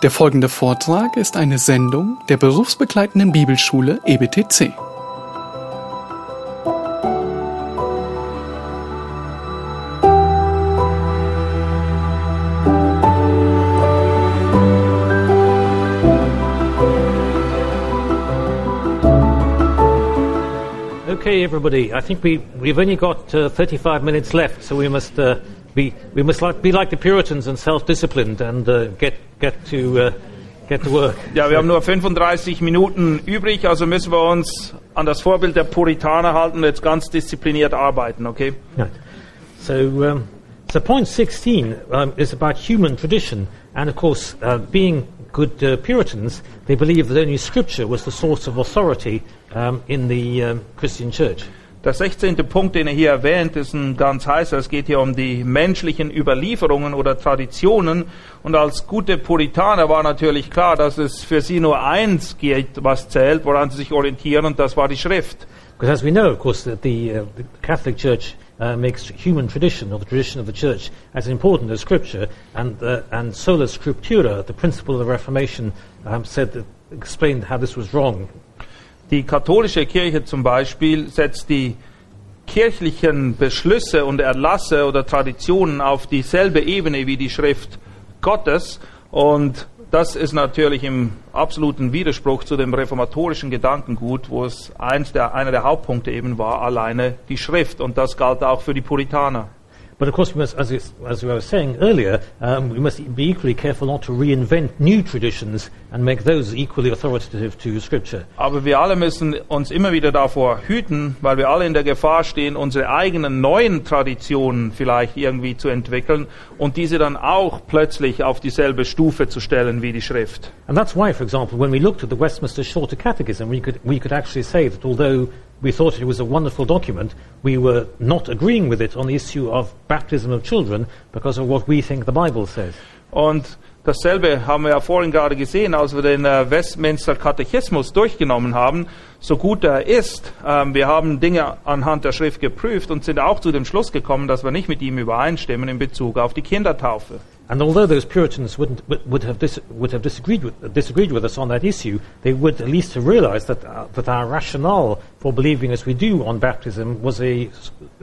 Der folgende Vortrag ist eine Sendung der berufsbegleitenden Bibelschule EBTC. Okay, everybody. I think we, we've only got uh, 35 minutes left, so we must uh, be we must like, be like the Puritans and self-disciplined and uh, get get to uh, get to work. Ja, wir haben nur 35 Minuten übrig, also müssen wir uns an das Vorbild der Puritaner halten und jetzt ganz diszipliniert arbeiten, okay? Right. So, um, so point 16 um, is about human tradition, and of course, uh, being good uh, Puritans, they believed that only Scripture was the source of authority um, in the um, Christian Church. Der 16. Punkt, den er hier erwähnt, ist ein ganz heißer. Es geht hier um die menschlichen Überlieferungen oder Traditionen. Und als gute Puritaner war natürlich klar, dass es für sie nur eins geht, was zählt, woran sie sich orientieren, und das war die Schrift. Because as we know, of course, that the, uh, the Catholic Church uh, makes human tradition, or the tradition of the Church, as important as Scripture, and uh, and sola scriptura, the principle of the Reformation, um, said that, explained how this was wrong. Die katholische Kirche zum Beispiel setzt die kirchlichen Beschlüsse und Erlasse oder Traditionen auf dieselbe Ebene wie die Schrift Gottes. Und das ist natürlich im absoluten Widerspruch zu dem reformatorischen Gedankengut, wo es eins der, einer der Hauptpunkte eben war, alleine die Schrift. Und das galt auch für die Puritaner. But of course, we must, as, as we were saying earlier, um, we must be equally careful not to reinvent new traditions and make those equally authoritative to Scripture. Aber wir alle müssen uns immer wieder davor hüten, weil wir alle in der Gefahr stehen, unsere eigenen neuen Traditionen vielleicht irgendwie zu entwickeln und diese dann auch plötzlich auf dieselbe Stufe zu stellen wie die Schrift. And that's why, for example, when we looked at the Westminster Shorter Catechism, we could, we could actually say that although we thought it was a wonderful document, we were not agreeing with it on the issue of baptism of children because of what we think the Bible says. Und dasselbe haben wir ja vorhin gerade gesehen, als wir den äh, Westminster Katechismus durchgenommen haben. So gut er ist, ähm, wir haben Dinge anhand der Schrift geprüft und sind auch zu dem Schluss gekommen, dass wir nicht mit ihm übereinstimmen in Bezug auf die Kindertaufe. And although those Puritans wouldn't, would, would, have dis, would have disagreed with, disagreed with us on that issue, they would at least have realized that, uh, that our rationale for believing as we do on baptism was a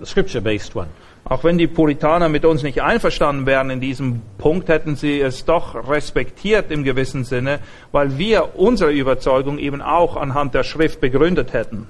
scripture-based one. Auch wenn die Puritaner mit uns nicht einverstanden wären in diesem Punkt, hätten sie es doch respektiert im gewissen Sinne, weil wir unsere Überzeugung eben auch anhand der Schrift begründet hätten.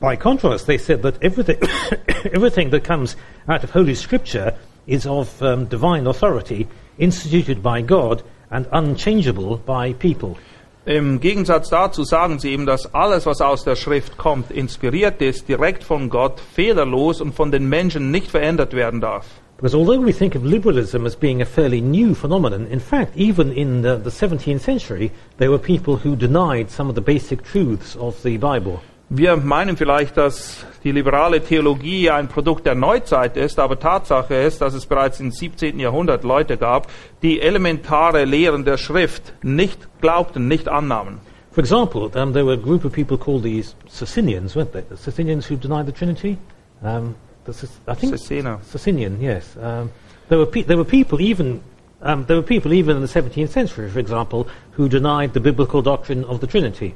By contrast, they said that everything, everything that comes out of Holy Scripture is of um, divine authority, instituted by God, and unchangeable by people. Im Gegensatz dazu sagen sie eben, dass alles, was aus der Schrift kommt, inspiriert ist, direkt von Gott, fehlerlos und von den Menschen nicht verändert werden darf. Because although we think of liberalism as being a fairly new phenomenon, in fact, even in the, the 17th century, there were people who denied some of the basic truths of the Bible. Wir meinen vielleicht, dass die liberale Theologie ein Produkt der Neuzeit ist, aber Tatsache ist, dass es bereits im 17. Jahrhundert Leute gab, die elementare Lehren der Schrift nicht glaubten, nicht annahmen. For example, um, there were a group of people called the Socinians, weren't they? The Socinians who denied the Trinity? Um, the, I think Socina. Socinian, yes. Um, there, were there were people even um, there were people even in the 17th century, for example, who denied the biblical doctrine of the Trinity.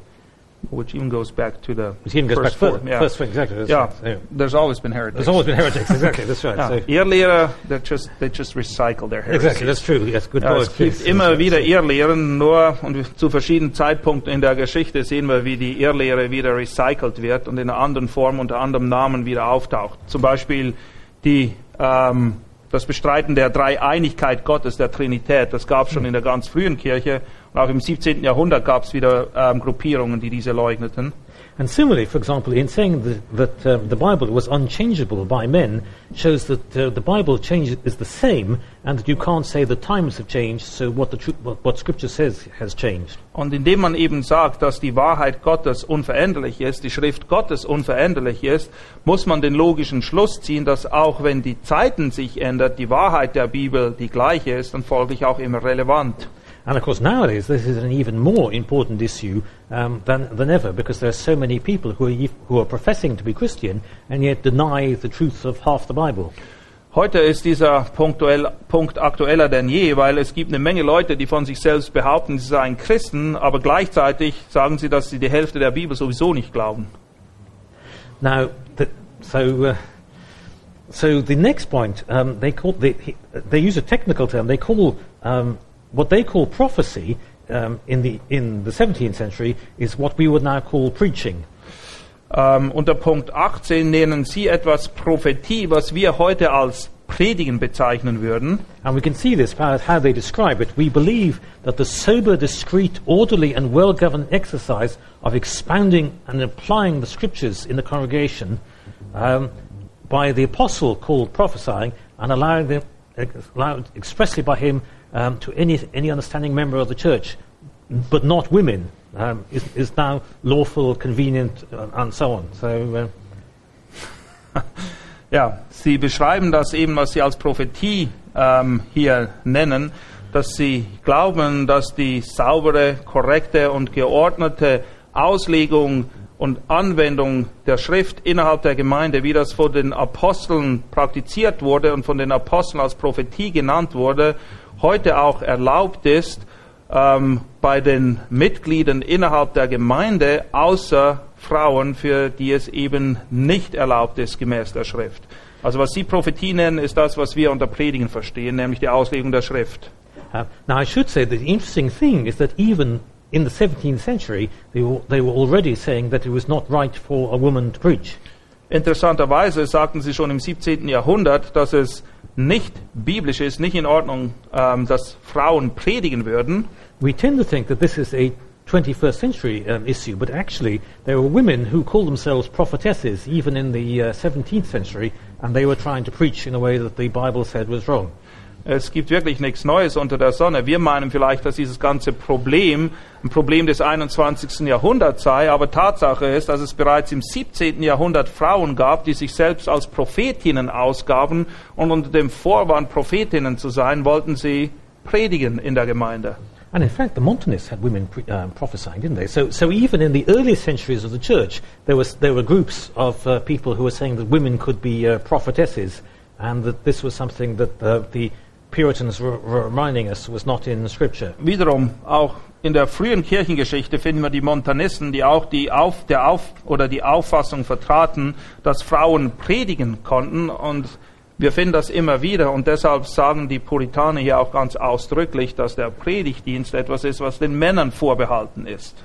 Which even goes back to the Which even goes first back further. Yeah. First, exactly. Yeah. right. There's always been heretics. there's always been heretics. Exactly. That's right. Ja, So, Irrlehrer, they just, they just recycle their heresies. exactly. That's true. Yes. Good Ja, es gibt immer wieder. Irrlehren, nur und zu verschiedenen Zeitpunkten in der Geschichte sehen wir, wie die Irrlehre wieder recycelt wird und in einer anderen Form unter anderem Namen wieder auftaucht. Zum Beispiel die, ähm, das Bestreiten der Dreieinigkeit Gottes, der Trinität. Das gab es schon in der ganz frühen Kirche und auch im 17. Jahrhundert gab es wieder ähm, Gruppierungen, die diese leugneten. And similarly, for example, in saying that, that um, the Bible was unchangeable by men, shows that uh, the Bible change is the same, and that you can't say the times have changed, so what, the what, what Scripture says has changed. Und indem man eben sagt, dass die Wahrheit Gottes unveränderlich ist, die Schrift Gottes unveränderlich ist, muss man den logischen Schluss ziehen, dass auch wenn die Zeiten sich ändern, die Wahrheit der Bibel die gleiche ist und folglich auch immer relevant. And of course, nowadays, this is an even more important issue um, than, than ever, because there are so many people who are, who are professing to be Christian and yet deny the truth of half the Bible. Heute ist dieser punktuell, Punkt aktueller denn je, weil es gibt eine Menge Leute, die von sich selbst behaupten, sie seien Christen, aber gleichzeitig sagen sie, dass sie die Hälfte der Bibel sowieso nicht glauben. Now, the, so, uh, so the next point, um, they, call, they, they use a technical term. They call um, what they call prophecy um, in, the, in the 17th century is what we would now call preaching. Ähm, unter Punkt 18 nennen sie etwas Prophetie, was wir heute als Predigen bezeichnen würden. And we can see this by how they describe it. We believe that the sober, discreet, orderly, and well governed exercise of expounding and applying the scriptures in the congregation um, by the apostle called prophesying and allowing them, allowed expressly by him um, to any, any understanding member of the church, but not women, um, is, is now lawful, convenient, uh, and so on. So. Uh, Ja, sie beschreiben das eben, was sie als Prophetie ähm, hier nennen, dass sie glauben, dass die saubere, korrekte und geordnete Auslegung und Anwendung der Schrift innerhalb der Gemeinde, wie das von den Aposteln praktiziert wurde und von den Aposteln als Prophetie genannt wurde, heute auch erlaubt ist ähm, bei den Mitgliedern innerhalb der Gemeinde, außer Frauen, für die es eben nicht erlaubt ist gemäß der Schrift. Also was Sie Prophetie nennen, ist das, was wir unter Predigen verstehen, nämlich die Auslegung der Schrift. Uh, now, I should say that the interesting thing is that even in the 17th century, they were, they were already saying that it was not right for a woman to preach. Interessanterweise sagten sie schon im 17. Jahrhundert, dass es nicht biblisch ist, nicht in Ordnung, ähm, dass Frauen predigen würden. We tend to think that this is a 21st century um, issue, but actually, there were women who called themselves prophetesses even in the uh, 17th century, and they were trying to preach in a way that the Bible said was wrong. Es gibt wirklich nichts Neues unter der Sonne. Wir meinen vielleicht, dass dieses ganze Problem ein Problem des 21. Jahrhunderts sei, aber Tatsache ist, dass es bereits im 17. Jahrhundert Frauen gab, die sich selbst als Prophetinnen ausgaben und unter dem Vorwand, Prophetinnen zu sein, wollten sie predigen in der Gemeinde. And in fact, the Montanists had women pre- um, prophesying, didn't they? So, so even in the early centuries of the church, there, was, there were groups of uh, people who were saying that women could be uh, prophetesses, and that this was something that uh, the Puritans were, were reminding us was not in Scripture. Wiederum, auch in der frühen Kirchengeschichte finden wir die Montanisten, die auch die, Auf, der Auf, oder die Auffassung vertraten, dass Frauen predigen konnten und wir finden das immer wieder und deshalb sagen die Puritaner hier auch ganz ausdrücklich, dass der Predigtdienst etwas ist, was den Männern vorbehalten ist.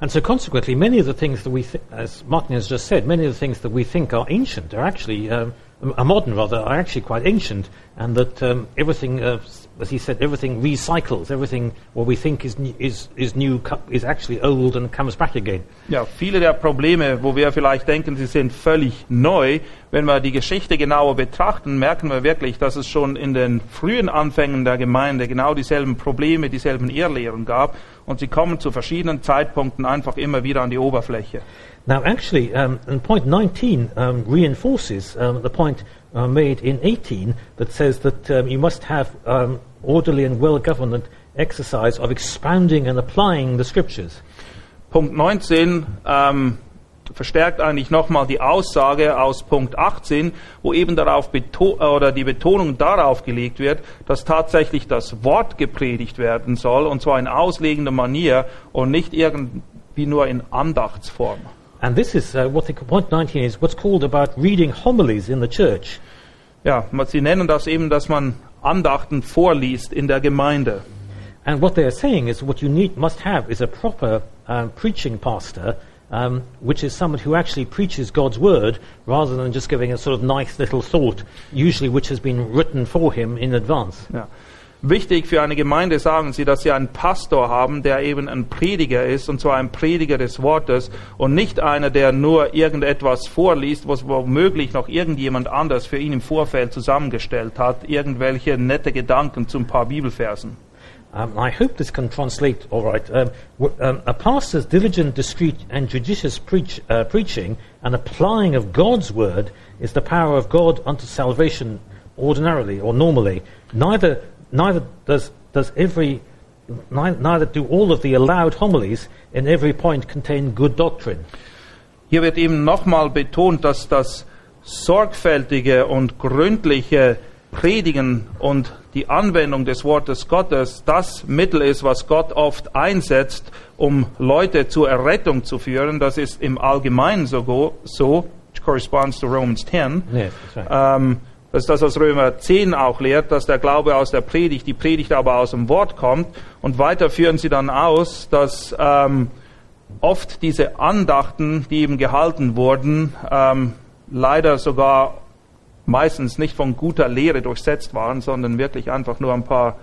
And so consequently, many of the things that we, th- as Martin has just said, many of the things that we think are ancient are actually, um, are modern rather, are actually quite ancient, and that um, everything, uh, as he said, everything recycles, everything what we think is, is, is new is actually old and comes back again. Ja, viele der Probleme, wo wir vielleicht denken, sie sind völlig neu, wenn wir die Geschichte genauer betrachten, merken wir wirklich, dass es schon in den frühen Anfängen der Gemeinde genau dieselben Probleme, dieselben Irrlehren gab und sie kommen zu verschiedenen Zeitpunkten einfach immer wieder an die Oberfläche. Now, actually, um, point 19 um, reinforces um, the point uh, made in 18 that says that you must have orderly and well governed exercise of expounding and applying the scriptures. Punkt 19 ähm, verstärkt eigentlich nochmal die Aussage aus Punkt 18, wo eben darauf oder die Betonung darauf gelegt wird, dass tatsächlich das Wort gepredigt werden soll und zwar in auslegender Manier und nicht irgendwie nur in Andachtsform. And this is uh, what the point 19 is what's called about reading homilies in the church. Ja, sie nennen das eben, dass man Andachten vorliest in der Gemeinde. And what they're saying is what you need, must have is a proper um, preaching pastor, um, which is someone who actually preaches God's word rather than just giving a sort of nice little thought, usually which has been written for him in advance. Ja. Wichtig für eine Gemeinde sagen sie, dass sie einen Pastor haben, der eben ein Prediger ist, und zwar ein Prediger des Wortes und nicht einer, der nur irgendetwas vorliest, was womöglich noch irgendjemand anders für ihn im Vorfeld zusammengestellt hat, irgendwelche nette Gedanken zu ein paar Bibelversen. Um, I hope this can translate all right. Um, um, a pastor's diligent, discreet, and judicious preach, uh, preaching and applying of God's word is the power of God unto salvation ordinarily or normally. Neither, neither does, does every, neither do all of the allowed homilies in every point contain good doctrine. Hier wird eben nochmal betont, dass das sorgfältige und gründliche Predigen und die Anwendung des Wortes Gottes das Mittel ist, was Gott oft einsetzt, um Leute zur Errettung zu führen. Das ist im Allgemeinen so, so which corresponds to Romans 10. Yes, that's right. Ähm, das ist das, was Römer 10 auch lehrt, dass der Glaube aus der Predigt, die Predigt aber aus dem Wort kommt. Und weiter führen sie dann aus, dass ähm, oft diese Andachten, die eben gehalten wurden, ähm, leider sogar meistens nicht von guter Lehre durchsetzt waren, sondern wirklich einfach nur ein paar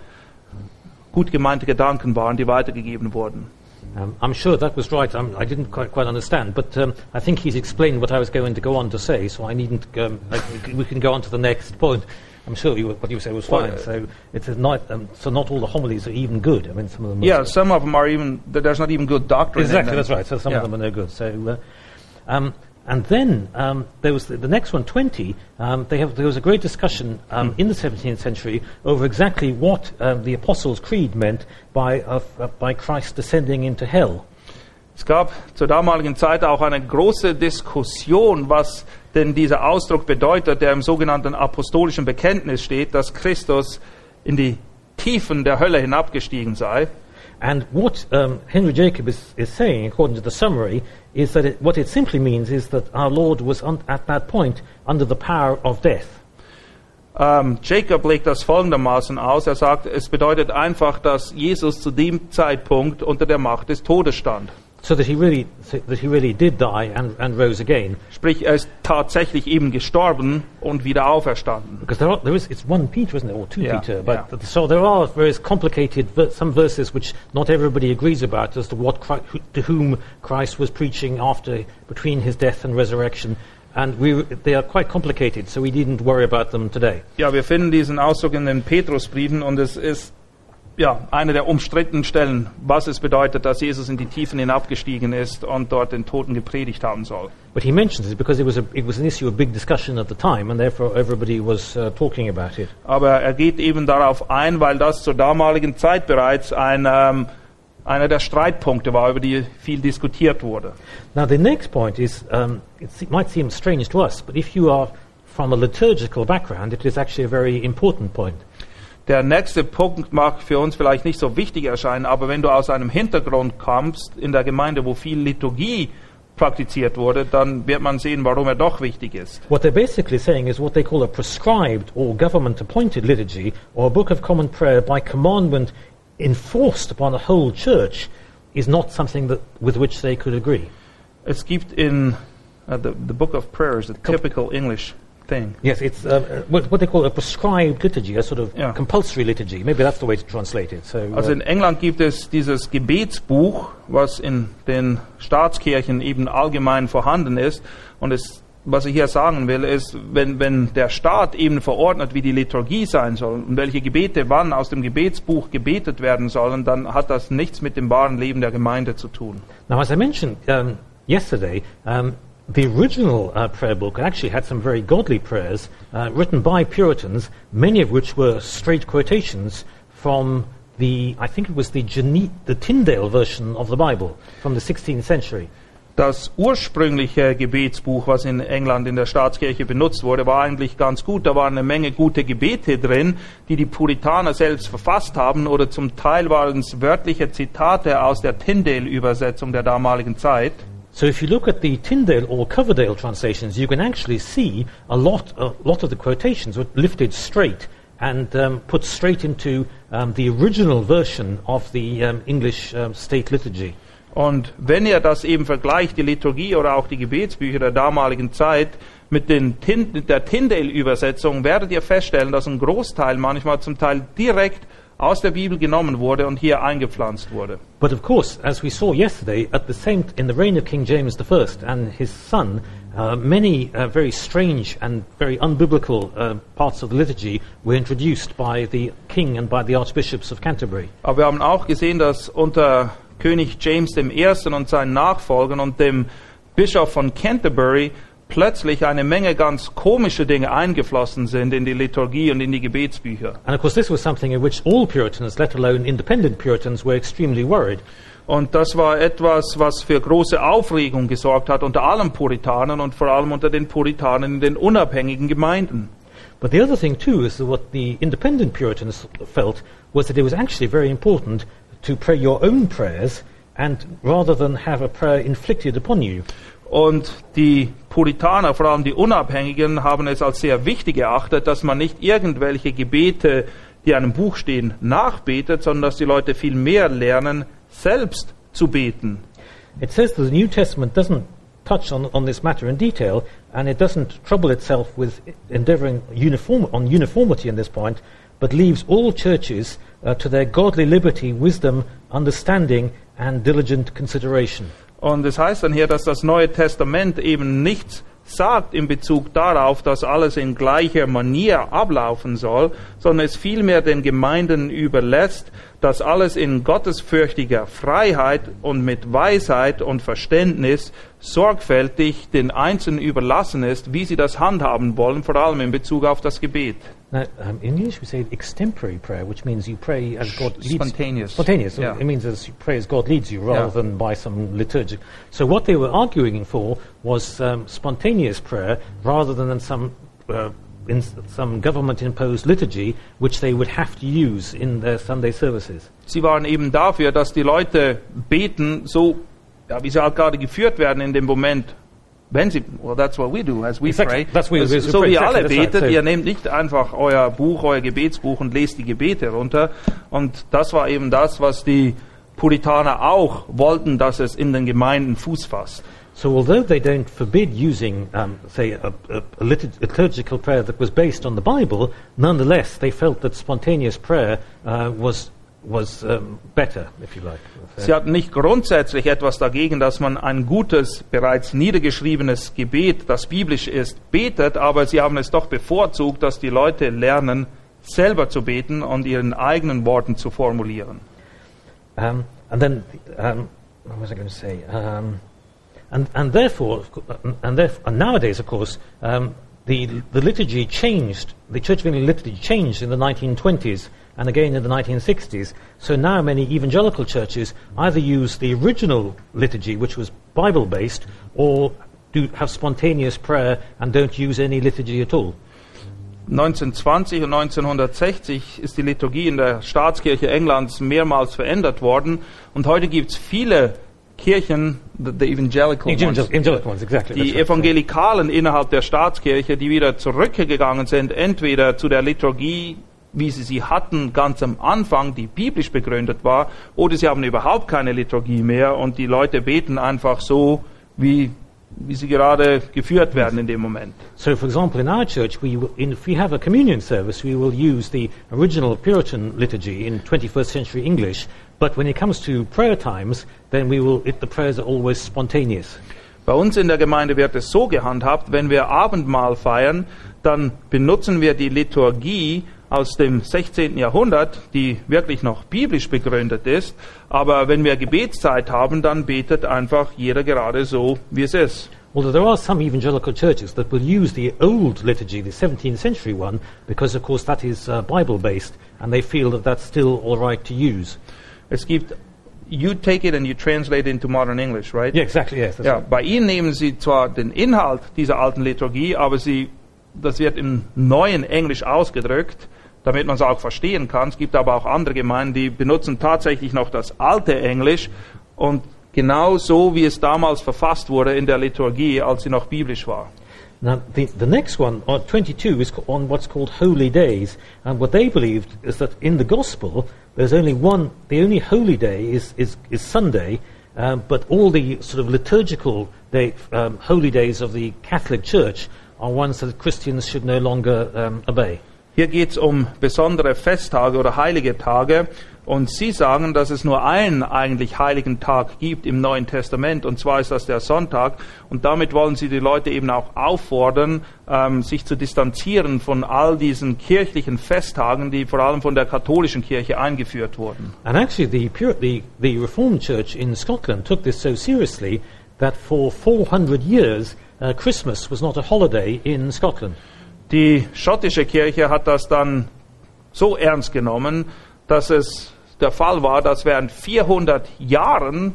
gut gemeinte Gedanken waren, die weitergegeben wurden. Um, I'm sure that was right. Um, I didn't quite, quite understand, but um, I think he's explained what I was going to go on to say, so I needn't. Um, I, we can go on to the next point. I'm sure you, what you said was Well, fine. uh, so it's a not, um, so not all the homilies are even good. I mean, some of them. Yeah, some of them are even, there's not even good doctrine in Exactly, that's right. So some Yeah. of them are no good. So, uh, um, and then um, there was the, the next one, 20. Um, have, there was a great discussion um, in the 17th century over exactly what the Apostles' Creed meant by, uh, uh, by Christ descending into hell. Es gab zur damaligen Zeit auch eine große Diskussion, was denn dieser Ausdruck bedeutet, der im sogenannten apostolischen Bekenntnis steht, dass Christus in die Tiefen der Hölle hinabgestiegen sei. And what um, Henry Jacob is, is saying, according to the summary, is that it, what it simply means is that our Lord was un- at that point under the power of death. Ähm, Jacob legt das folgendermaßen aus. Er sagt, es bedeutet einfach, dass Jesus zu dem Zeitpunkt unter der Macht des Todes stand. So that he really, that he really did die and, and rose again. Sprich, er ist tatsächlich eben gestorben und wieder auferstanden. Because there, are, there is, it's one Peter, isn't it, or two Yeah, Peter? But yeah. so there are various complicated, some verses which not everybody agrees about as to what Christ, to whom Christ was preaching after, between his death and resurrection. And we, they are quite complicated, so we needn't worry about them today. Ja, wir finden diesen Ausdruck in den Petrusbriefen und es ist ja eine der umstrittenen Stellen, was es bedeutet, dass Jesus in die Tiefen hinabgestiegen ist und dort den Toten gepredigt haben soll. But he mentions it because it was, a, it was an issue of big discussion at the time, and therefore everybody was uh, talking about it. Aber er geht eben darauf ein, weil das zur damaligen Zeit bereits ein, ähm, einer der Streitpunkte war, über die viel diskutiert wurde. Now, the next point is um, it might seem strange to us, but if you are from a liturgical background, it is actually a very important point. Der nächste Punkt mag für uns vielleicht nicht so wichtig erscheinen, aber wenn du aus einem Hintergrund kommst, in der Gemeinde, wo viel Liturgie praktiziert wurde, dann wird man sehen, warum er doch wichtig ist. What they're basically saying is what they call a prescribed or government appointed liturgy or a book of common prayer by commandment enforced upon the whole church is not something that, with which they could agree. Es gibt in uh, the, the Book of Prayers, a typical English thing. Yes, it's uh, uh, what, what they call a prescribed liturgy, a sort of Yeah. compulsory liturgy. Maybe that's the way to translate it. So, uh, Also in England gibt es dieses Gebetsbuch, was in den Staatskirchen eben allgemein vorhanden ist. Und es, was ich hier sagen will, ist, wenn, wenn der Staat eben verordnet, wie die Liturgie sein soll und welche Gebete wann aus dem Gebetsbuch gebetet werden sollen, dann hat das nichts mit dem wahren Leben der Gemeinde zu tun. Now, as I mentioned um, yesterday, um, the original uh, prayer book actually had some very godly prayers uh, written by Puritans, many of which were straight quotations from the, I think it was the, Gene- the Tyndale version of the Bible from the 16th century. Das ursprüngliche Gebetsbuch, was in England in der Staatskirche benutzt wurde, war eigentlich ganz gut. Da waren eine Menge gute Gebete drin, die die Puritaner selbst verfasst haben oder zum Teil waren es wörtliche Zitate aus der Tyndale-Übersetzung der damaligen Zeit. So if you look at the Tyndale or Coverdale translations, you can actually see a lot, a lot of the quotations were lifted straight and um, put straight into um, the original version of the um, English state liturgy. Und wenn ihr das eben vergleicht, die Liturgie oder auch die Gebetsbücher der damaligen Zeit mit, den Tin der Tyndale-Übersetzung, werdet ihr feststellen, dass ein Großteil manchmal zum Teil direkt aus der Bibel genommen wurde und hier eingepflanzt wurde. But of course, as we saw yesterday, at the same in the reign of King James I and his son, uh, many uh, very strange and very unbiblical uh, parts of the liturgy were introduced by the king and by the archbishops of Canterbury. Aber wir haben auch gesehen, dass unter König James I. und seinen Nachfolgern und dem Bischof von Canterbury plötzlich eine Menge ganz komische Dinge eingeflossen sind in die Liturgie und in die Gebetsbücher. And of course, this was something in which all Puritans, let alone independent Puritans, were extremely worried. Und das war etwas, was für große Aufregung gesorgt hat unter allen Puritanern und vor allem unter den Puritanern in den unabhängigen Gemeinden. But the other thing too is that what the independent Puritans felt was that it was actually very important to pray your own prayers and rather than have a prayer inflicted upon you. Und die Puritaner, vor allem die Unabhängigen, haben es als sehr wichtig erachtet, dass man nicht irgendwelche Gebete, die in einem Buch stehen, nachbetet, sondern dass die Leute viel mehr lernen, selbst zu beten. It says that the New Testament doesn't touch on, on this matter in detail, and it doesn't trouble itself with endeavoring uniform, on uniformity in this point, but leaves all churches uh, to their godly liberty, wisdom, understanding, and diligent consideration. Und es heißt dann hier, dass das Neue Testament eben nichts sagt in Bezug darauf, dass alles in gleicher Manier ablaufen soll, sondern es vielmehr den Gemeinden überlässt, dass alles in gottesfürchtiger Freiheit und mit Weisheit und Verständnis sorgfältig den Einzelnen überlassen ist, wie sie das handhaben wollen, vor allem in Bezug auf das Gebet. Now, um, in English we say extempore prayer, which means you pray as God leads. Spontaneous. Spontaneous. Yeah. It means as you pray as God leads you, rather Yeah. than by some liturgic. So what they were arguing for was um, spontaneous prayer, rather than some uh, in some government-imposed liturgy, which they would have to use in their Sunday services. Sie waren eben dafür, dass die Leute beten, so ja, wie sie halt gerade geführt werden in dem Moment. Wenn sie, well, that's what we do as we Exactly. pray. That's we- we so wie Exactly, alle right. betet, So- ihr nehmt nicht einfach euer Buch, euer Gebetsbuch und lest die Gebete runter. Und das war eben das, was die Puritaner auch wollten, dass es in den Gemeinden Fuß fasst. So although they don't forbid using, um, say, a, a, a litur- liturgical prayer that was based on the Bible, nonetheless they felt that spontaneous prayer uh, was was um, better, if you like. Sie hatten nicht grundsätzlich etwas dagegen, dass man ein gutes, bereits niedergeschriebenes Gebet, das biblisch ist, betet, aber sie haben es doch bevorzugt, dass die Leute lernen, selber zu beten und ihren eigenen Worten zu formulieren. Um, and then, um, what was I going to say? Um, and, and therefore, and, theref- and nowadays, of course, um, the, the liturgy changed, the Church of England liturgy changed in the 1920s and again in the 1960s. So now many evangelical churches either use the original liturgy, which was Bible based, or do have spontaneous prayer and don't use any liturgy at all. 1920 und 1960 ist die Liturgie in der Staatskirche Englands mehrmals verändert worden und heute gibt es viele Kirchen, the, the evangelical ones, Evangel- evangelical ones, exactly. die right. Evangelikalen innerhalb der Staatskirche, die wieder zurückgegangen sind, entweder zu der Liturgie, wie sie sie hatten ganz am Anfang, die biblisch begründet war, oder sie haben überhaupt keine Liturgie mehr und die Leute beten einfach so, wie, wie sie gerade geführt werden in dem Moment. So, for example, in our church, we in, if we have a communion service, we will use the original Puritan liturgy in 21st century English. But when it comes to prayer times, then we will. It, the prayers are always spontaneous. Bei uns in der Gemeinde wird es so gehandhabt, wenn wir Abendmahl feiern, dann benutzen wir die Liturgie aus dem 16. Jahrhundert, die wirklich noch biblisch begründet ist. Aber wenn wir Gebetszeit haben, dann betet einfach jeder gerade so, wie es ist. Although there are some evangelical churches that will use the old liturgy, the 17th century one, because of course that is uh, Bible based, and they feel that that's still all right to use. Es gibt, you take it and you translate it into modern English, right? Yeah, exactly. Yes. Ja, right. bei ihnen nehmen sie zwar den Inhalt dieser alten Liturgie, aber sie, das wird im neuen Englisch ausgedrückt, damit man es auch verstehen kann. Es gibt aber auch andere Gemeinden, die benutzen tatsächlich noch das alte Englisch und genau so, wie es damals verfasst wurde in der Liturgie, als sie noch biblisch war. Now, the, the next one, uh, 22, is on what's called holy days. And what they believed is that in the gospel, there's only one, the only holy day is, is, is Sunday, um, but all the sort of liturgical day, um, holy days of the Catholic Church are ones that Christians should no longer um, obey. Hier geht es um besondere Festtage oder heilige Tage. Und sie sagen, dass es nur einen eigentlich heiligen Tag gibt im Neuen Testament, und zwar ist das der Sonntag. Und damit wollen sie die Leute eben auch auffordern, ähm, sich zu distanzieren von all diesen kirchlichen Festtagen, die vor allem von der katholischen Kirche eingeführt wurden. And actually, the, the, the Reformed Church in Scotland took this so seriously that for 400 years, uh, Christmas was not a holiday in Scotland. Die schottische Kirche hat das dann so ernst genommen, dass es der Fall war, dass während 400 Jahren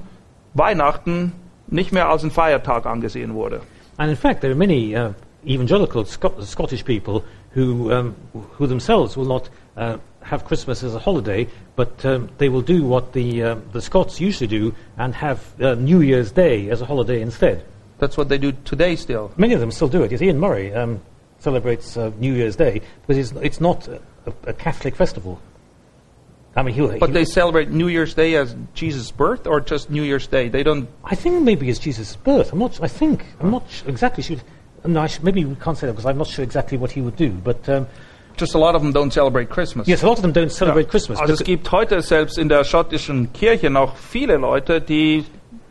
Weihnachten nicht mehr als ein Feiertag angesehen wurde. And in fact, there are many uh, evangelical Sco- Scottish people who, um, who themselves will not uh, have Christmas as a holiday, but um, they will do what the, uh, the Scots usually do and have uh, New Year's Day as a holiday instead. That's what they do today still. Many of them still do it. Yes, Ian Murray um, celebrates uh, New Year's Day because it's, it's not a, a Catholic festival. I mean, he'll, But he'll- they celebrate New Year's Day as Jesus' birth or just New Year's Day? They don't. I think maybe it's Jesus' birth. I'm not. I think I'm not sh- exactly sure. No, I sh- maybe we can't say that because I'm not sure exactly what he would do. But um, Just a lot of them don't celebrate Christmas. yes, a lot of them don't celebrate Christmas. Also es gibt heute selbst in der schottischen Kirche noch viele Leute, die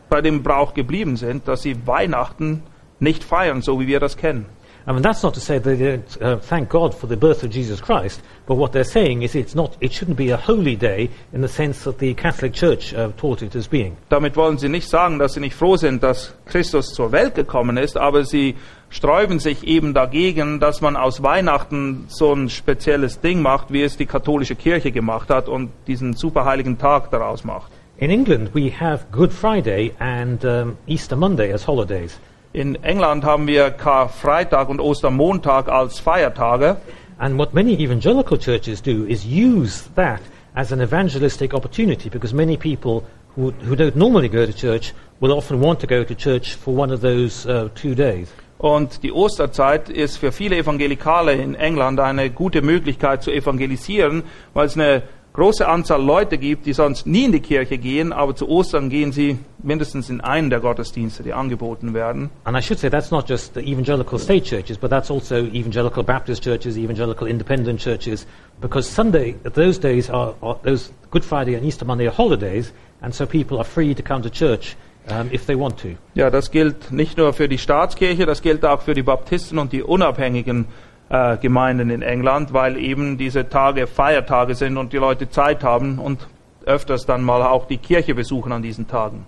bei dem Brauch geblieben sind, dass sie Weihnachten nicht feiern, so wie wir das kennen. I mean, that's not to say they don't uh, thank God for the birth of Jesus Christ, but what they're saying is it's not. It shouldn't be a holy day in the sense that the Catholic Church uh, taught it as being. Damit wollen sie nicht sagen, dass sie nicht froh sind, dass Christus zur Welt gekommen ist, aber sie sträuben sich eben dagegen, dass man aus Weihnachten so ein spezielles Ding macht, wie es die katholische Kirche gemacht hat und diesen superheiligen Tag daraus macht. In England, we have Good Friday and um, Easter Monday as holidays. In England haben wir Karfreitag und Ostermontag als Feiertage. And what many evangelical churches do is use that as an evangelistic opportunity because many people who, who don't normally go to church will often want to go to church for one of those uh, two days. Und die Osterzeit ist für viele Evangelikale in England eine gute Möglichkeit zu evangelisieren, weil es eine große Anzahl Leute gibt, die sonst nie in die Kirche gehen, aber zu Ostern gehen sie mindestens in einen der Gottesdienste, die angeboten werden. And I should say that's not just the evangelical state churches, but that's also evangelical Baptist churches, evangelical independent churches, because Sunday, those days are, are those Good Friday and Easter Monday are holidays, and so people are free to come to church um, if they want to. Ja, das gilt nicht nur für die Staatskirche, das gilt auch für die Baptisten und die unabhängigen äh, Gemeinden in England, weil eben diese Tage Feiertage sind und die Leute Zeit haben und öfters dann mal auch die Kirche besuchen an diesen Tagen.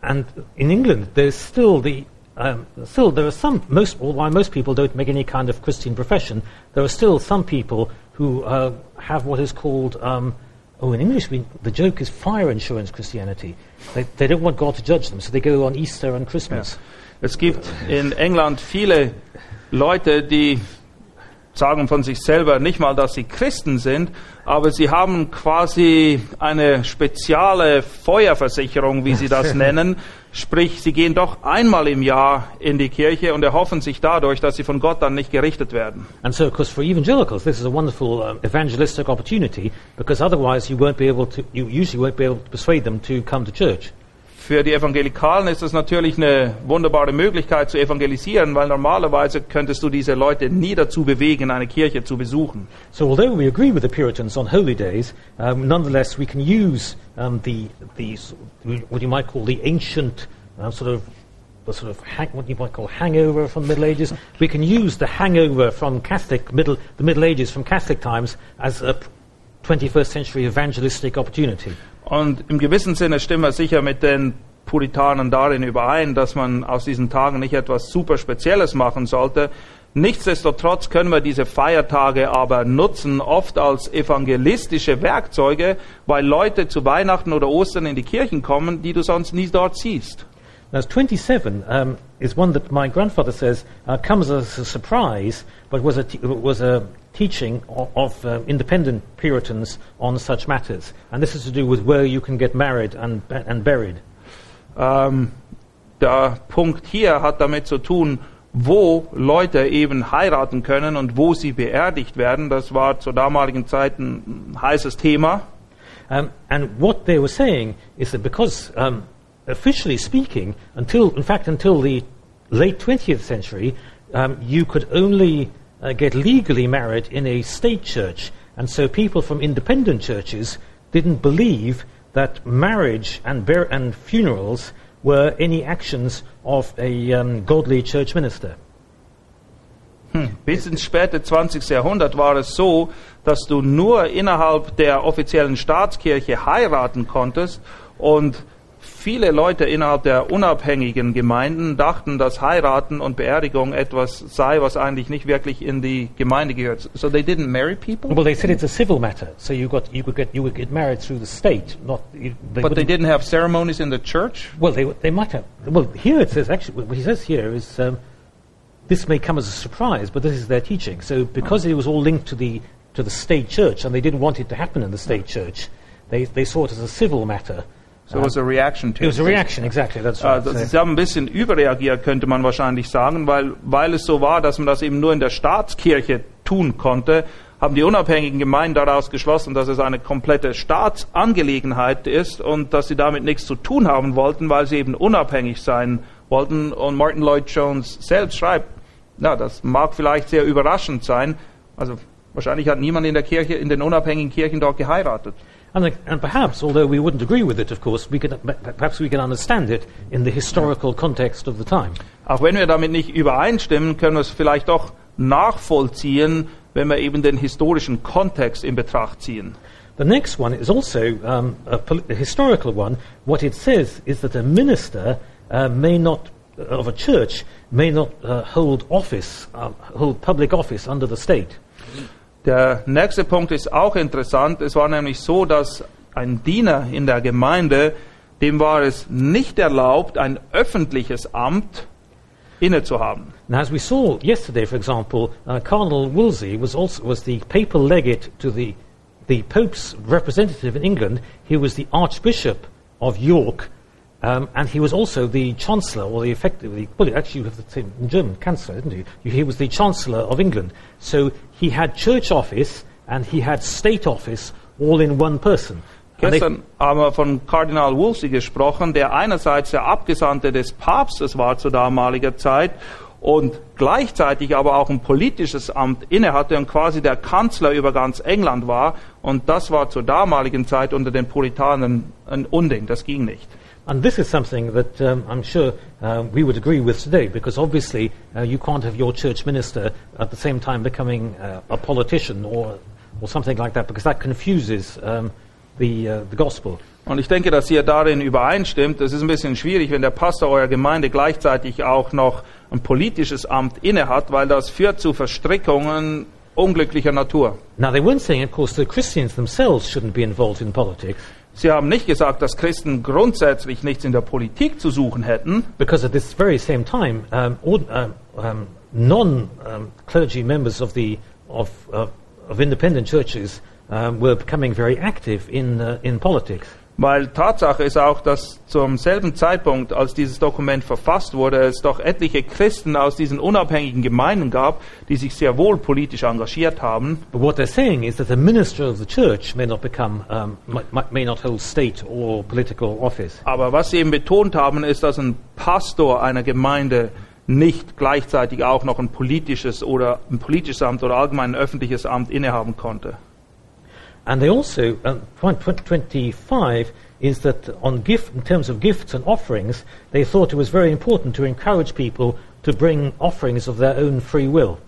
And in England, there's still the um, still there are some most why most people don't make any kind of Christian profession. There are still some people who uh, have what is called um, oh in English we, the joke is fire insurance Christianity. They, they don't want God to judge them, so they go on Easter and Christmas. Es gibt in England viele Leute, die sagen von sich selber nicht mal, dass sie Christen sind, aber sie haben quasi eine spezielle Feuerversicherung, wie sie das nennen. Sprich, sie gehen doch einmal im Jahr in die Kirche und erhoffen sich dadurch, dass sie von Gott dann nicht gerichtet werden. And so, of course, for evangelicals, this is a wonderful um, evangelistic opportunity because otherwise you won't be able to, you usually won't be able to persuade them to come to church. Für die Evangelikalen ist das natürlich eine wunderbare Möglichkeit zu evangelisieren, weil normalerweise könntest du diese Leute nie dazu bewegen, eine Kirche zu besuchen. So, although we agree with the Puritans on holy days, um, nonetheless we can use um, the, the what you might call the ancient uh, sort of the sort of hang, what you might call hangover from the Middle Ages. We can use the hangover from Catholic middle the Middle Ages from Catholic times as a 21st century evangelistic opportunity. Und im gewissen Sinne stimmen wir sicher mit den Puritanern darin überein, dass man aus diesen Tagen nicht etwas super Spezielles machen sollte. Nichtsdestotrotz können wir diese Feiertage aber nutzen, oft als evangelistische Werkzeuge, weil Leute zu Weihnachten oder Ostern in die Kirchen kommen, die du sonst nie dort siehst. Now, 27 um, is one that my grandfather says uh, comes as a surprise, but was a, was a teaching of, of uh, independent Puritans on such matters. And this is to do with where you can get married and, and buried. Ähm, der Punkt hier hat damit zu tun, wo Leute eben heiraten können und wo sie beerdigt werden. Das war zur damaligen Zeit ein heißes Thema. Um, and what they were saying is that because, um, officially speaking, until, in fact, until the late 20th century, um, you could only uh, get legally married in a state church. And so people from independent churches didn't believe that marriage and, bur- and funerals were any actions of a um, godly church minister. Bis ins späte 20. Jahrhundert war es so, dass du nur innerhalb der offiziellen Staatskirche heiraten konntest und viele Leute innerhalb der unabhängigen Gemeinden dachten, dass Heiraten und Beerdigung etwas sei, was eigentlich nicht wirklich in die Gemeinde gehört. So they didn't marry people? Well, they said it's a civil matter, so you, got, you, could, get, you would get married through the state, not. You, they But they didn't have ceremonies in the church? Well, they, they might have. Well, here it says actually, what he says here is um, this may come as a surprise, but this is their teaching. So because it was all linked to the, to the state church, and they didn't want it to happen in the state church, they, they saw it as a civil matter. So it was a reaction to It was a it. reaction, exactly. That's right. Also, So- sie haben ein bisschen überreagiert, könnte man wahrscheinlich sagen, weil, weil es so war, dass man das eben nur in der Staatskirche tun konnte, haben die unabhängigen Gemeinden daraus geschlossen, dass es eine komplette Staatsangelegenheit ist und dass sie damit nichts zu tun haben wollten, weil sie eben unabhängig sein wollten. Und Martin Lloyd Jones selbst schreibt, na, das mag vielleicht sehr überraschend sein. Also wahrscheinlich hat niemand in der Kirche, in den unabhängigen Kirchen dort geheiratet. And, and perhaps, although we wouldn't agree with it, of course, we could, perhaps we can understand it in the historical context of the time. Auch wenn wir damit nicht übereinstimmen, können wir es vielleicht doch nachvollziehen, wenn wir eben den historischen Kontext in Betracht ziehen. The next one is also um, a, a historical one. What it says is that a minister uh, may not, of a church, may not uh, hold office, uh, hold public office under the state. Der nächste Punkt ist auch interessant. Es war nämlich so, dass ein Diener in der Gemeinde, dem war es nicht erlaubt, ein öffentliches Amt innezuhaben. Now, as we saw yesterday, for example, uh, Cardinal Wolsey was also was the papal legate to the the Pope's representative in England. He was the Archbishop of York, um, and he was also the Chancellor, or the effectively well, actually, you have the same in German, Chancellor, didn't you? He was the Chancellor of England. So he had church office and he had state office all in one person. Gestern haben wir von Kardinal Wolsey gesprochen, der einerseits der Abgesandte des Papstes war zu damaliger Zeit und gleichzeitig aber auch ein politisches Amt innehatte und quasi der Kanzler über ganz England war. Und das war zur damaligen Zeit unter den Puritanen ein Unding, das ging nicht. And this is something that um, I'm sure uh, we would agree with today, because obviously uh, you can't have your church minister at the same time becoming uh, a politician or, or something like that, because that confuses um, the, uh, the gospel. Und ich denke, dass ihr darin übereinstimmt. Es ist ein bisschen schwierig, wenn der Pastor eurer Gemeinde gleichzeitig auch noch ein politisches Amt innehat, weil das führt zu Verstrickungen unglücklicher Natur. Now, they weren't saying, of course, that Christians themselves shouldn't be involved in politics, Sie haben nicht gesagt, dass Christen grundsätzlich nichts in der Politik zu suchen hätten, because at this very same time, um, um, um, non um, clergy members of, the, of, uh, of independent churches were becoming very active in, uh, in politics. Weil Tatsache ist auch, dass zum selben Zeitpunkt, als dieses Dokument verfasst wurde, es doch etliche Christen aus diesen unabhängigen Gemeinden gab, die sich sehr wohl politisch engagiert haben. But what they're saying is that the minister of the church may not become, um, may not hold state or political office. Aber was sie eben betont haben, ist, dass ein Pastor einer Gemeinde nicht gleichzeitig auch noch ein politisches oder ein politisches Amt oder allgemein ein öffentliches Amt innehaben konnte. And they also, um, 25 is that on gift, in terms of gifts and offerings, they thought it was very important to encourage people to bring offerings of their own free will.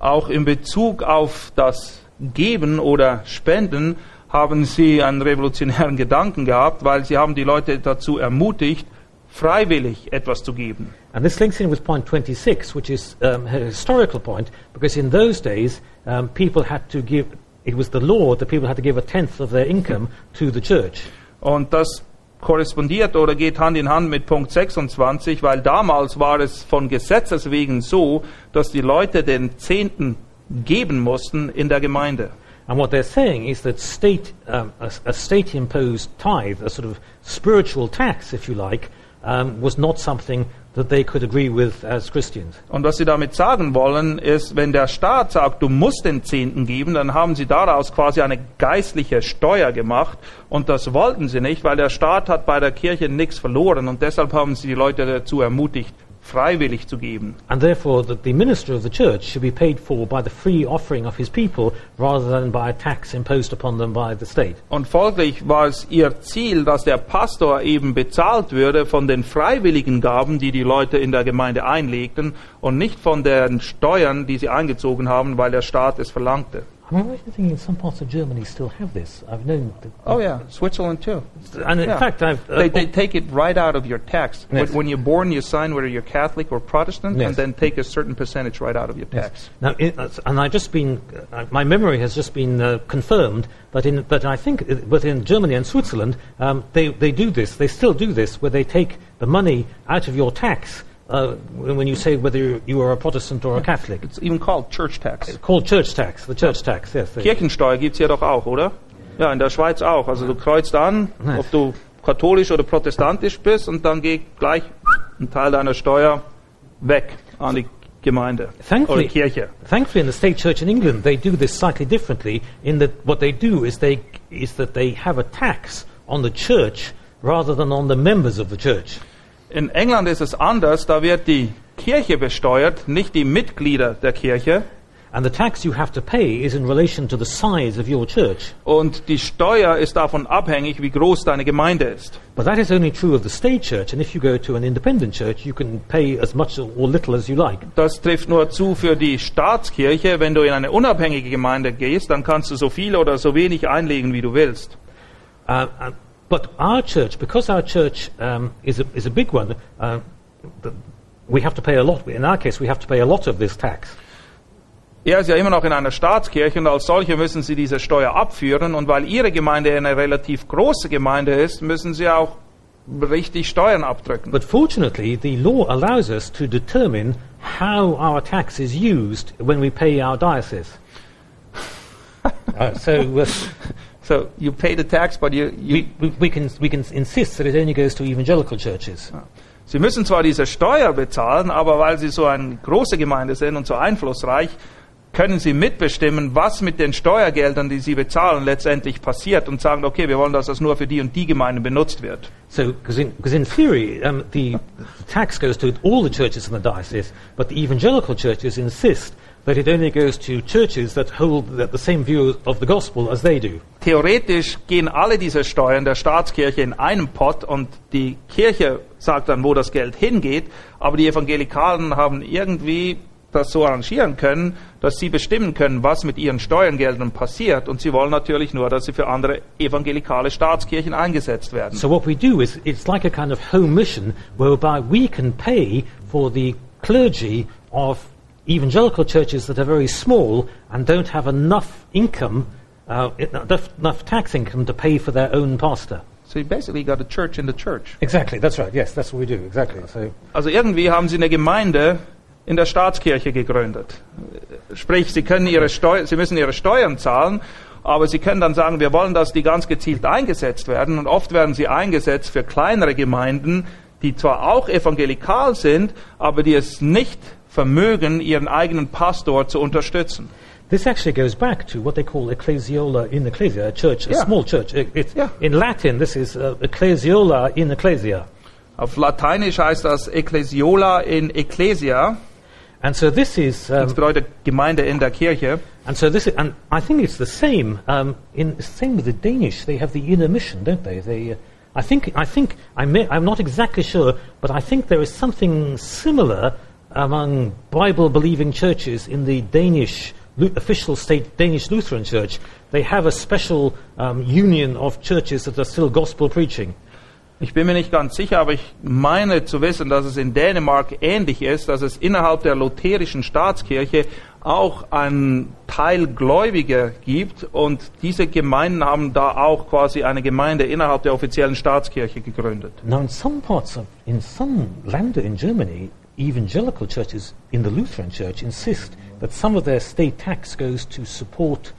Auch in Bezug auf das Geben oder Spenden haben sie einen revolutionären Gedanken gehabt, weil sie haben die Leute dazu ermutigt, freiwillig etwas zu geben. And this links in with point 26, which is um, a historical point, because in those days, um, people had to give, it was the law that people had to give a tenth of their income to the church. Und das korrespondiert oder geht Hand in Hand mit Punkt 26, weil damals war es von Gesetzes wegen so, dass die Leute den Zehnten geben mussten in der Gemeinde. And what they're saying is that state, um, a, a state-imposed tithe, a sort of spiritual tax, if you like, um, was not something that they could agree with as Christians. Und was sie damit sagen wollen, ist, wenn der Staat sagt, du musst den Zehnten geben, dann haben sie daraus quasi eine geistliche Steuer gemacht. Und das wollten sie nicht, weil der Staat hat bei der Kirche nichts verloren. Und deshalb haben sie die Leute dazu ermutigt, freiwillig zu geben. And therefore, that the minister of the church should be paid for by the free offering of his people rather than by a tax imposed upon them by the state. Und folglich war es ihr Ziel, dass der Pastor eben bezahlt würde von den freiwilligen Gaben, die die Leute in der Gemeinde einlegten und nicht von den Steuern, die sie eingezogen haben, weil der Staat es verlangte. I'm always thinking some parts of Germany still have this. I've known. That, Oh yeah, Switzerland too. And in Yeah. fact, I've. uh, They, they take it right out of your tax. Yes. When, when you're born, you sign whether you're Catholic or Protestant, Yes. and then take a certain percentage right out of your tax. Now, in, uh, and I just been, uh, my memory has just been uh, confirmed that in, but I think, uh, but in Germany and Switzerland, um, they, they do this, they still do this, where they take the money out of your tax uh, when you say whether you are a Protestant or a Catholic. It's even called church tax. It's called church tax, the church tax, yes. Kirchensteuer gibt's hier doch auch, oder? Ja, in der Schweiz auch. Also du kreuzt an, Nice. ob du katholisch oder protestantisch bist und dann geht gleich ein Teil deiner Steuer weg an die Gemeinde oder Thankfully, Kirche. thankfully, in the state church in England, they do this slightly differently. In that, what they do is they is that they have a tax on the church rather than on the members of the church. In England ist es anders, da wird die Kirche besteuert, nicht die Mitglieder der Kirche. And the tax you have to pay is in relation to the size of your church. Und die Steuer ist davon abhängig, wie groß deine Gemeinde ist. But that is only true of the state church. And if you go to an independent church, you can pay as much or little as you like. Das trifft nur zu für die Staatskirche. Wenn du in eine unabhängige Gemeinde gehst, dann kannst du so viel oder so wenig einlegen, wie du willst. Uh, but our church, because our church um, is, a, is a big one, uh, we have to pay a lot. In our case, we have to pay a lot of this tax. Er ist ja immer noch in einer Staatskirche und als solche müssen sie diese Steuer abführen. Und weil ihre Gemeinde eine relativ große Gemeinde ist, müssen sie auch richtig Steuern abdrücken. But fortunately, the law allows us to determine how our tax is used when we pay our diocese. Uh, so uh, So you pay the tax, but you, you, we, we, we, can, we can insist that it only goes to evangelical churches. sie müssen zwar diese Steuer bezahlen, aber weil sie so eine große Gemeinde sind und so einflussreich, können sie mitbestimmen, was mit den Steuergeldern, die sie bezahlen, letztendlich passiert und sagen, okay, wir wollen, dass das nur für die und die Gemeinden benutzt wird. So, because in, 'cause in theory, um, the, the tax goes to all the churches in the diocese, but the evangelical churches insist that it only goes to churches that hold the, same view of the gospel as they do. Theoretisch gehen alle diese Steuern der Staatskirche in einem Pot und die Kirche sagt dann, wo das Geld hingeht, aber die Evangelikalen haben irgendwie das so arrangieren können, dass sie bestimmen können, was mit ihren Steuergeldern passiert und sie wollen natürlich nur, dass sie für andere evangelikale Staatskirchen eingesetzt werden. So what we do is it's like a kind of home mission whereby we can pay for the clergy of evangelical churches that are very small and don't have enough income, uh, enough, tax income to pay for their own pastor. So you basically got a church in the church. Exactly, that's right. Yes, that's what we do. Exactly. So Also irgendwie haben sie eine Gemeinde in der Staatskirche gegründet. Sprich, sie können ihre Steu sie müssen ihre Steuern zahlen, aber sie können dann sagen, wir wollen, dass die ganz gezielt eingesetzt werden. Und oft werden sie eingesetzt für kleinere Gemeinden, die zwar auch evangelikal sind, aber die es nicht vermögen, ihren eigenen Pastor zu unterstützen. this actually goes back to what they call ecclesiola in ecclesia, a church, a Yeah. small church. It, Yeah. In Latin, this is uh, ecclesiola in ecclesia. Auf Lateinisch heißt das Ecclesiola in Ecclesia. And so this is, um, Das bedeutet Gemeinde in der Kirche. and so this, is, and I think it's the same. Um, in the same with the Danish, they have the inner mission, don't they? They, uh, I think, I think, I may, I'm not exactly sure, but I think there is something similar among Bible-believing churches in the Danish official state Danish Lutheran Church. They have a special um, union of churches that are still gospel preaching. Ich bin mir nicht ganz sicher, aber ich meine zu wissen, dass es in Dänemark ähnlich ist, dass es innerhalb der lutherischen Staatskirche auch einen Teil Gläubiger gibt und diese Gemeinden haben da auch quasi eine Gemeinde innerhalb der offiziellen Staatskirche gegründet. Now, in some parts of, in some Länder in Germany, evangelical churches in the Lutheran Church insist that some of their state tax goes to support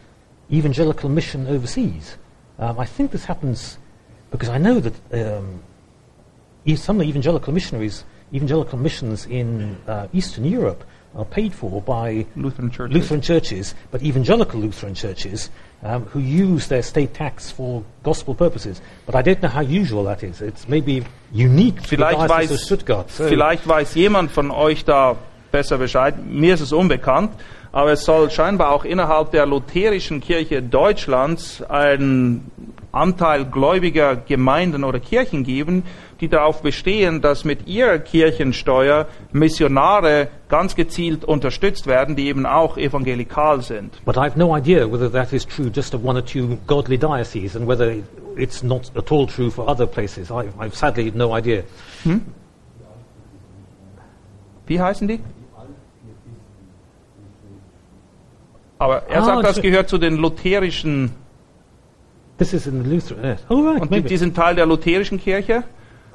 evangelical mission overseas. Um, I think this happens because I know that um, some of the evangelical missionaries, evangelical missions in uh, Eastern Europe, are paid for by Lutheran Churches. Lutheran churches, but evangelical Lutheran churches um, who use their state tax for gospel purposes. But I don't know how usual that is. It's maybe unique to Vielleicht the Diocese of weiß, Stuttgart. So- vielleicht weiß jemand von euch da besser Bescheid. Mir ist es unbekannt, aber es soll scheinbar auch innerhalb der lutherischen Kirche Deutschlands einen Anteil gläubiger Gemeinden oder Kirchen geben, die darauf bestehen, dass mit ihrer Kirchensteuer Missionare ganz gezielt unterstützt werden, die eben auch evangelikal sind. But I've no idea whether that is true just of one or two godly dioceses and whether it's not at all true for other places. I, I've sadly no idea. Wie heißen die? Aber er Ah, sagt, das gehört zu den lutherischen This is in the Lutheran. Oh, right, Und maybe. die sind Teil der lutherischen Kirche.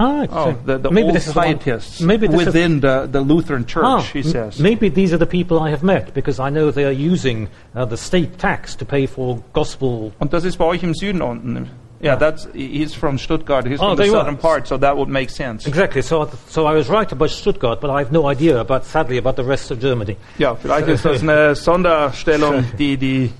Ah, Oh, the, the maybe old this is the one- maybe within the, the Lutheran Church, Ah, he m- says. maybe these are the people I have met because I know they are using uh, the state tax to pay for gospel. Und das ist bei euch im Süden unten. Yeah, that's he's from Stuttgart. He's Oh, from the there you are. southern part, so that would make sense. Exactly. So, I- so I was right about Stuttgart, but I have no idea about, sadly, about the rest of Germany. Ja, vielleicht ist das eine Sonderstellung, die die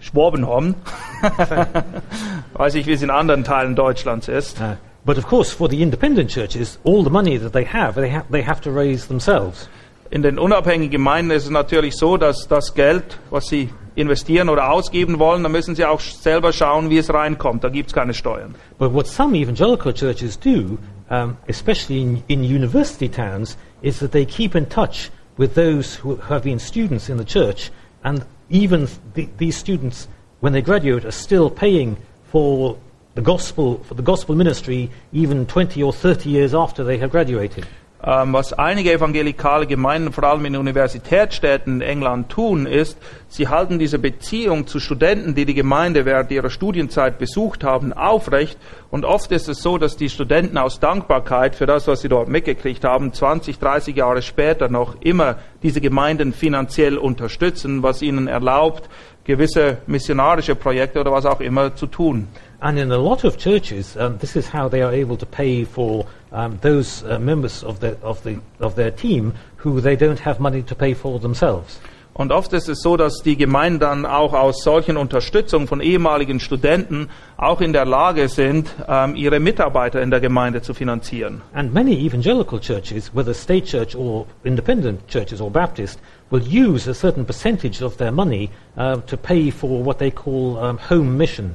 Schwaben haben. Weiß ich, wie es in anderen Teilen Deutschlands ist. Uh, but of course, for the independent churches, all the money that they have, they, ha- they have to raise themselves. In den unabhängigen Gemeinden ist es natürlich so, dass das Geld, was sie investieren oder ausgeben wollen, da müssen sie auch selber schauen, wie es reinkommt. Da gibt es keine Steuern. But what some evangelical churches do, um, especially in, in university towns, is that they keep in touch with those who have been students in the church, and even th- these students, when they graduate, are still paying for the gospel for the gospel ministry even 20 or 30 years after they have graduated. Ähm, was einige evangelikale Gemeinden, vor allem in Universitätsstädten in England, tun, ist, sie halten diese Beziehung zu Studenten, die die Gemeinde während ihrer Studienzeit besucht haben, aufrecht. Und oft ist es so, dass die Studenten aus Dankbarkeit für das, was sie dort mitgekriegt haben, 20, 30 Jahre später noch immer diese Gemeinden finanziell unterstützen, was ihnen erlaubt, gewisse missionarische Projekte oder was auch immer zu tun. And in a lot of churches, um, this is how they are able to pay for um, those uh, members of, the, of, the, of their team who they don't have money to pay for themselves. Und oft ist es so, dass die Gemeinden dann auch aus solchen Unterstützungen von ehemaligen Studenten auch in der Lage sind, ähm, ihre Mitarbeiter in der Gemeinde zu finanzieren. And many evangelical churches, whether state church or independent churches or Baptist, will use a certain percentage of their money uh, to pay for what they call um, home mission.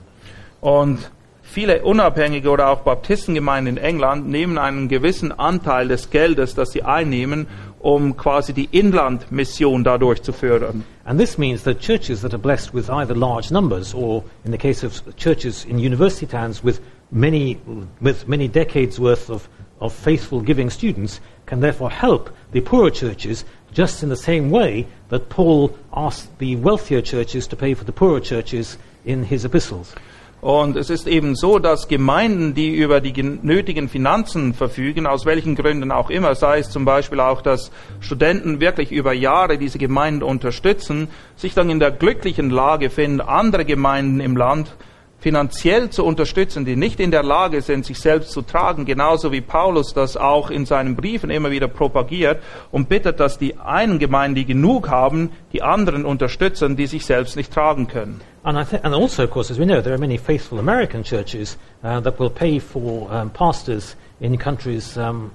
Und viele unabhängige oder auch Baptistengemeinden in England nehmen einen gewissen Anteil des Geldes, das sie einnehmen, um quasi die Inlandmission dadurch zu fördern. And this means that churches that are blessed with either large numbers or, in the case of churches in university towns, with many, with many decades worth of, of faithful giving students, can therefore help the poorer churches just in the same way that Paul asked the wealthier churches to pay for the poorer churches in his epistles. Und es ist eben so, dass Gemeinden, die über die gen- nötigen Finanzen verfügen, aus welchen Gründen auch immer, sei es zum Beispiel auch, dass Studenten wirklich über Jahre diese Gemeinden unterstützen, sich dann in der glücklichen Lage finden, andere Gemeinden im Land finanziell zu unterstützen, die nicht in der Lage sind, sich selbst zu tragen, genauso wie Paulus das auch in seinen Briefen immer wieder propagiert und bittet, dass die einen Gemeinden, die genug haben, die anderen unterstützen, die sich selbst nicht tragen können. And, I th- and also, of course, as we know, there are many faithful American churches uh, that will pay for um, pastors in countries um,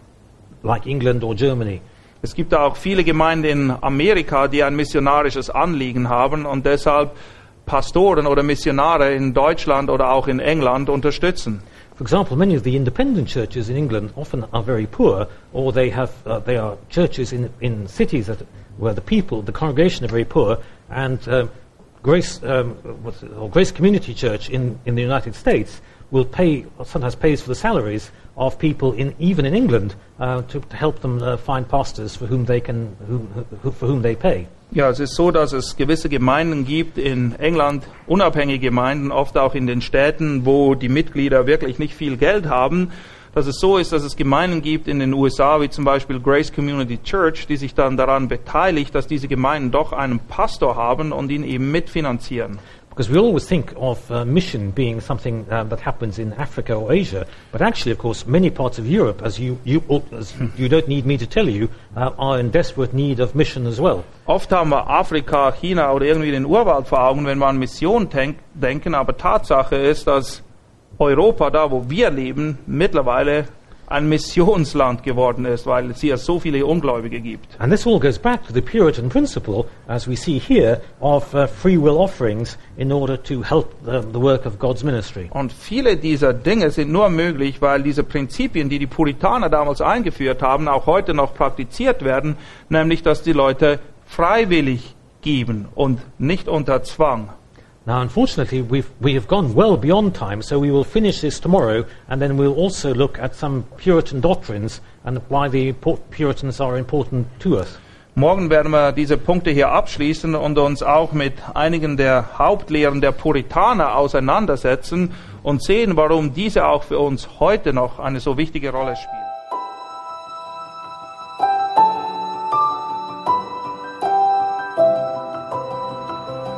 like England or Germany. Es gibt auch viele Gemeinden in Amerika, die ein missionarisches Anliegen haben und deshalb Pastoren oder Missionare in Deutschland oder auch in England unterstützen. For example, many of the independent churches in England often are very poor, or they have uh, they are churches in in cities that, where the people, the congregation, are very poor, and um, Grace um, Grace Community Church in, in the United States will pay sometimes pays for the salaries of people in even in England uh, to, to help them uh, find pastors for whom they can whom, who, for whom they pay. Ja, es ist so, dass es gewisse Gemeinden gibt in England, unabhängige Gemeinden, oft auch in den Städten, wo die Mitglieder wirklich nicht viel Geld haben. Dass es so ist, dass es Gemeinden gibt in den USA, wie zum Beispiel Grace Community Church, die sich dann daran beteiligt, dass diese Gemeinden doch einen Pastor haben und ihn eben mitfinanzieren. Because we always think of uh, mission being something uh, that happens in Africa or Asia, but actually, of course, many parts of Europe, as you, you, as you don't need me to tell you, uh, are in desperate need of mission as well. Oft haben wir Afrika, China oder irgendwie den Urwald vor Augen, wenn wir an Mission denk denken, aber Tatsache ist, dass Europa, da wo wir leben, mittlerweile ein Missionsland geworden ist, weil es hier so viele Ungläubige gibt. And this all goes back to the Puritan principle, as we see here, of uh, free will offerings in order to help the, the work of God's ministry. Und viele dieser Dinge sind nur möglich, weil diese Prinzipien, die die Puritaner damals eingeführt haben, auch heute noch praktiziert werden, nämlich dass die Leute freiwillig geben und nicht unter Zwang. Now, unfortunately, we've, we have gone well beyond time, so we will finish this tomorrow, and then we'll also look at some Puritan doctrines and why the Pu- Puritans are important to us. Morgen werden wir diese Punkte hier abschließen und uns auch mit einigen der Hauptlehren der Puritaner auseinandersetzen und sehen, warum diese auch für uns heute noch eine so wichtige Rolle spielen.